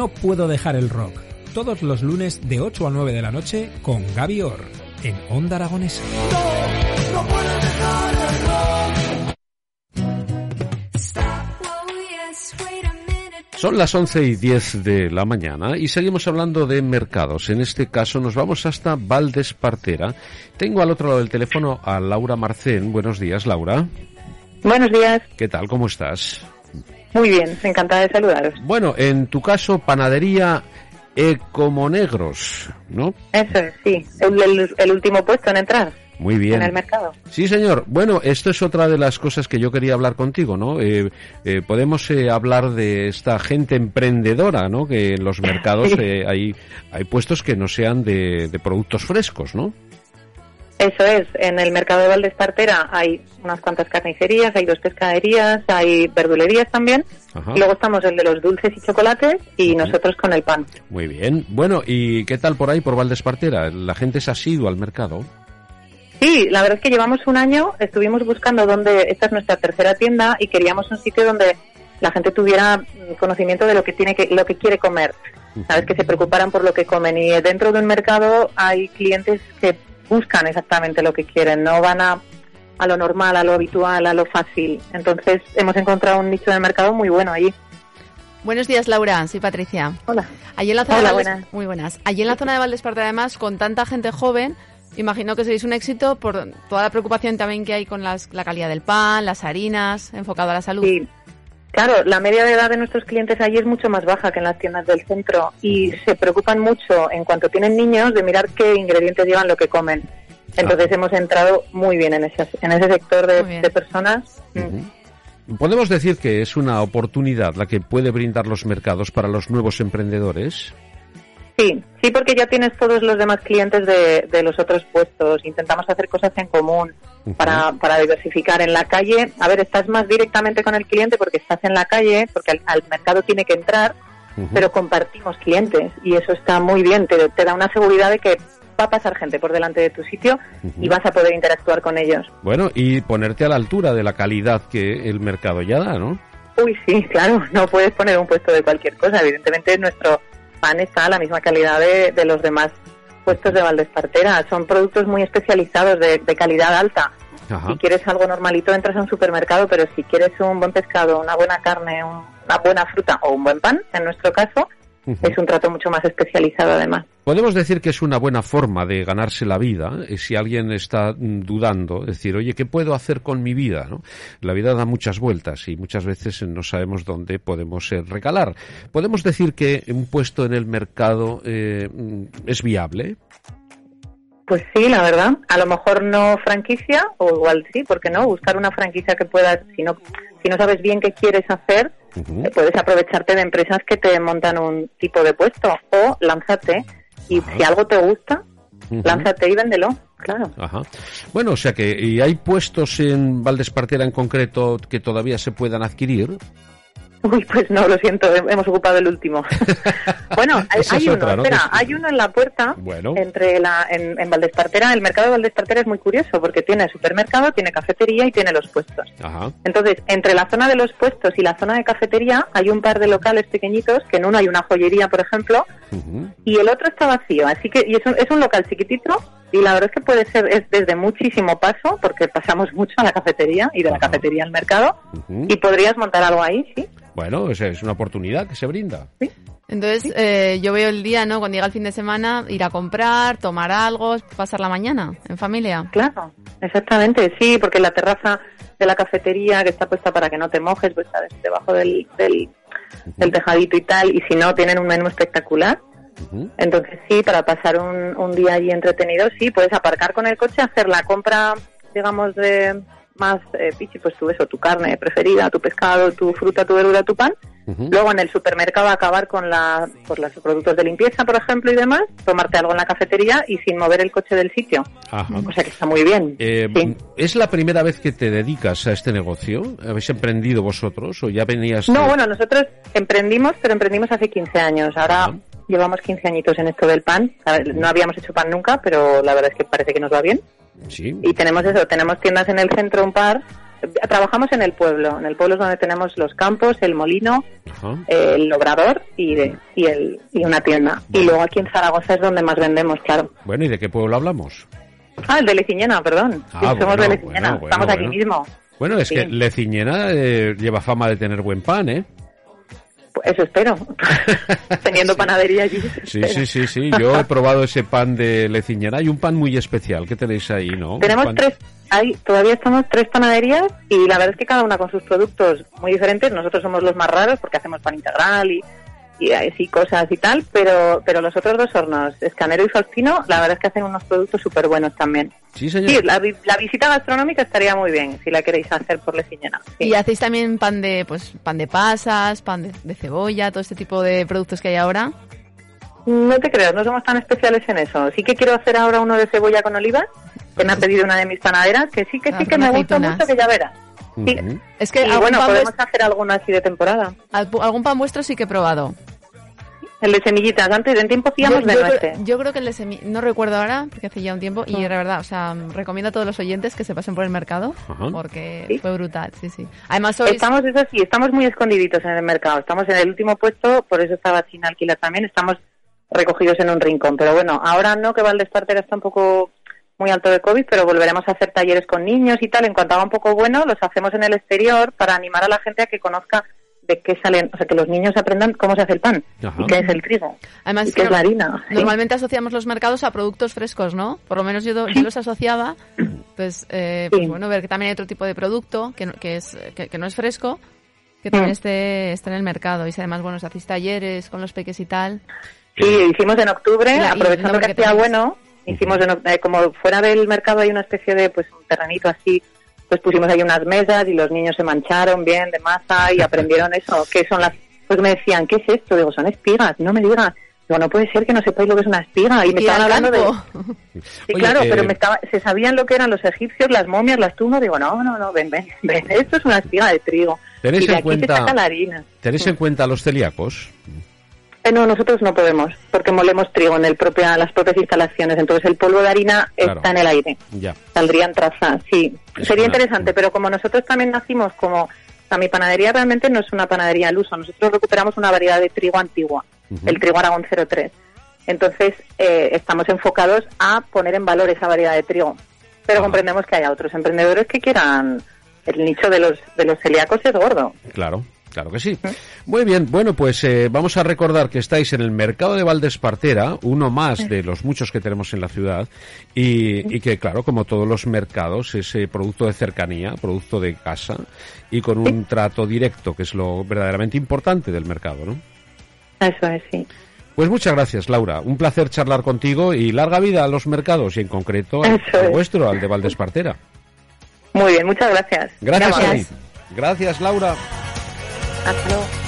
No puedo dejar el rock. Todos los lunes de 8 a 9 de la noche con Gaby Orr en Onda Aragonesa. No, no puedo dejar el rock. Son las 11 y 10 de la mañana y seguimos hablando de mercados. En este caso nos vamos hasta Valdespartera. Tengo al otro lado del teléfono a Laura Marcén. Buenos días, Laura. Buenos días. ¿Qué tal? ¿Cómo estás? Muy bien, encantada de saludaros. Bueno, en tu caso, panadería Ecomonegros, ¿no? Eso es, sí. El, el- el último puesto en entrar Muy bien. en el mercado. Sí, señor. Bueno, esto es otra de las cosas que yo quería hablar contigo, ¿no? Eh, eh, podemos eh, hablar de esta gente emprendedora, ¿no? Que en los mercados eh, hay, hay puestos que no sean de, de productos frescos, ¿no? Eso es, en el mercado de Valdespartera hay unas cuantas carnicerías, hay dos pescaderías, hay verdulerías también. Ajá. Luego estamos el de los dulces y chocolates y nosotros con el pan. Muy bien. Bueno, ¿y qué tal por ahí, por Valdespartera? ¿La gente es asidua al mercado? Sí, la verdad es que llevamos un año, estuvimos buscando dónde, esta es nuestra tercera tienda y queríamos un sitio donde la gente tuviera mm, conocimiento de lo que tiene que, lo que quiere comer. Sabes que se preocuparan por lo que comen y dentro de un mercado hay clientes que buscan exactamente lo que quieren, no van a, a lo normal, a lo habitual, a lo fácil. Entonces hemos encontrado un nicho de mercado muy bueno allí. Buenos días, Laura. Soy Patricia. Hola. Allí en la zona Hola, de Valdes- buenas. Muy buenas. Allí en la zona de Valdespartera, además, con tanta gente joven, imagino que seréis un éxito por toda la preocupación también que hay con las- la calidad del pan, las harinas, enfocado a la salud. Sí. Claro, la media de edad de nuestros clientes allí es mucho más baja que en las tiendas del centro y se preocupan mucho en cuanto tienen niños de mirar qué ingredientes llevan lo que comen. Entonces hemos entrado muy bien en ese, en ese sector de, personas. ¿Podemos decir que es una oportunidad la que puede brindar los mercados para los nuevos emprendedores? Sí, sí, porque ya tienes todos los demás clientes de, de los otros puestos. Intentamos hacer cosas en común para, para diversificar en la calle. A ver, estás más directamente con el cliente porque estás en la calle, porque al, al mercado tiene que entrar, pero compartimos clientes y eso está muy bien. Te, te da una seguridad de que va a pasar gente por delante de tu sitio y vas a poder interactuar con ellos. Bueno, y ponerte a la altura de la calidad que el mercado ya da, ¿no? Uy, sí, claro, no puedes poner un puesto de cualquier cosa. Evidentemente nuestro pan está a la misma calidad de, de los demás puestos de Valdespartera. Son productos muy especializados de, de calidad alta. Ajá. Si quieres algo normalito entras a un supermercado, pero si quieres un buen pescado, una buena carne, un- una buena fruta o un buen pan, en nuestro caso, es un trato mucho más especializado además. Podemos decir que es una buena forma de ganarse la vida eh, si alguien está mm, dudando, decir, oye, ¿qué puedo hacer con mi vida? ¿no? La vida da muchas vueltas y muchas veces eh, no sabemos dónde podemos eh, recalar. ¿Podemos decir que un puesto en el mercado eh, mm, es viable? Pues sí, la verdad. A lo mejor no franquicia, o igual sí, ¿por qué no? Buscar una franquicia que puedas, si no, si no sabes bien qué quieres hacer, eh, puedes aprovecharte de empresas que te montan un tipo de puesto o lánzate y si algo te gusta, lánzate y véndelo, claro. Ajá. Bueno, o sea que ¿y hay puestos en Valdespartera en concreto que todavía se puedan adquirir. Uy, pues no, lo siento, he- hemos ocupado el último. bueno, hay, hay uno, otra, ¿no? espera, Es- hay uno en la puerta Bueno. entre la en, en Valdespartera. El mercado de Valdespartera es muy curioso porque tiene supermercado, tiene cafetería y tiene los puestos. Ajá. Entonces, entre la zona de los puestos y la zona de cafetería hay un par de locales pequeñitos, que en uno hay una joyería, por ejemplo, y el otro está vacío. Así que y es, un, es un local chiquitito y la verdad es que puede ser es desde muchísimo paso, porque pasamos mucho a la cafetería y de la cafetería al mercado, y podrías montar algo ahí, sí. Bueno, es, es una oportunidad que se brinda. Entonces, eh, yo veo el día, ¿no? Cuando llega el fin de semana, ir a comprar, tomar algo, pasar la mañana en familia. Claro, exactamente, sí, porque la terraza de la cafetería que está puesta para que no te mojes, pues sabes, debajo del, del, del tejadito y tal, y si no, tienen un menú espectacular. Entonces sí, para pasar un, un día allí entretenido, sí, puedes aparcar con el coche, hacer la compra, digamos, de más eh, pichi, pues tú eso, tu carne preferida, tu pescado, tu fruta, tu verdura, tu pan. Luego en el supermercado acabar con la, por los productos de limpieza, por ejemplo, y demás, tomarte algo en la cafetería y sin mover el coche del sitio. Ajá. O sea que está muy bien. Eh, ¿Es la primera vez que te dedicas a este negocio? ¿Habéis emprendido vosotros o ya venías? No, de- bueno, nosotros emprendimos, pero emprendimos hace 15 años. Ahora llevamos 15 añitos en esto del pan. No habíamos hecho pan nunca, pero la verdad es que parece que nos va bien. Sí. Y tenemos eso, tenemos tiendas en el centro un par Trabajamos en el pueblo. En el pueblo es donde tenemos los campos, el molino, el obrador y, de, y, el, y una tienda. Y luego aquí en Zaragoza es donde más vendemos, claro. Bueno, ¿y de qué pueblo hablamos? Ah, el de Leciñena, perdón. Ah, somos de Leciñena. Estamos aquí mismo. Bueno, es que Leciñena eh, lleva fama de tener buen pan, ¿eh? Eso espero, teniendo panadería allí. Sí, sí, sí, sí, yo he probado ese pan de Leciñena. Hay un pan muy especial que tenéis ahí, ¿no? Tenemos tres, hay, todavía estamos tres panaderías y la verdad es que cada una con sus productos muy diferentes. Nosotros somos los más raros porque hacemos pan integral y y así cosas y tal, pero pero los otros dos hornos, Escanero y Faustino, la verdad es que hacen unos productos súper buenos también. Sí, señor. la, visita gastronómica estaría muy bien si la queréis hacer por Leciñena. Y hacéis también pan de pues pan de pasas, pan de, cebolla, todo este tipo de productos que hay ahora. No te creas, no somos tan especiales en eso. Sí que quiero hacer ahora uno de cebolla con olivas, que me ha pedido una de mis panaderas, que sí, que sí, que me gusta mucho, que ya verás. Sí. Es que y bueno, podemos hacer alguno así de temporada. Algún pan vuestro sí que he probado. El de semillitas, antes en tiempo hacíamos de nueces. Yo creo que el de semillitas, no recuerdo ahora, porque hace ya un tiempo, y era verdad, o sea, recomiendo a todos los oyentes que se pasen por el mercado, porque fue brutal, sí, sí. Además Estamos, eso sí, estamos muy escondiditos en el mercado, estamos en el último puesto, por eso estaba sin alquilar también, estamos recogidos en un rincón, pero bueno, ahora no, que Valdespartera está un poco muy alto de COVID, pero volveremos a hacer talleres con niños y tal, en cuanto haga un poco bueno, los hacemos en el exterior para animar a la gente a que conozca de qué salen, o sea, que los niños aprendan cómo se hace el pan y qué es el trigo Además, y qué es la harina. Normalmente asociamos los mercados a productos frescos, ¿no? Por lo menos yo, los asociaba, pues, eh, pues, bueno, ver que también hay otro tipo de producto que, que es, que, no es fresco, que también mm. esté, está en el mercado. Y si además, bueno, si hacéis talleres con los peques y tal. Sí, hicimos en octubre, aprovechando que hacía bueno, hicimos eh, como fuera del mercado hay una especie de, pues, un terrenito así pues pusimos ahí unas mesas y los niños se mancharon bien de masa y aprendieron eso, que son las... Pues me decían, ¿qué es esto? Digo, son espigas, no me digas. Digo, no puede ser que no sepáis lo que es una espiga. Y me estaban hablando de... Sí, claro, pero me estaba... se sabían lo que eran los egipcios, las momias, las tumbas. Digo, no, no, no, ven, ven, ven. Esto es una espiga de trigo. ¿Tenéis en cuenta, la harina. ¿Tenéis en cuenta los celíacos? Eh, no, nosotros no podemos, porque molemos trigo en el propia, las propias instalaciones. Entonces el polvo de harina está en el aire. Ya. Saldrían trazas, sí. Sería interesante, pero como nosotros también nacimos como... O mi panadería realmente no es una panadería al uso. Nosotros recuperamos una variedad de trigo antigua, el trigo Aragón 03. Entonces eh, estamos enfocados a poner en valor esa variedad de trigo. Pero comprendemos que hay otros emprendedores que quieran... El nicho de los, de los celíacos es gordo. Claro. Claro que sí. Muy bien, bueno, pues eh, vamos a recordar que estáis en el mercado de Valdespartera, uno más de los muchos que tenemos en la ciudad, y, que, claro, como todos los mercados, es eh, producto de cercanía, producto de casa, y con un trato directo, que es lo verdaderamente importante del mercado, ¿no? Eso es, sí. Pues muchas gracias, Laura. Un placer charlar contigo y larga vida a los mercados y en concreto al, vuestro, al de Valdespartera. Muy bien, muchas gracias. Gracias, gracias. gracias Laura. Luego.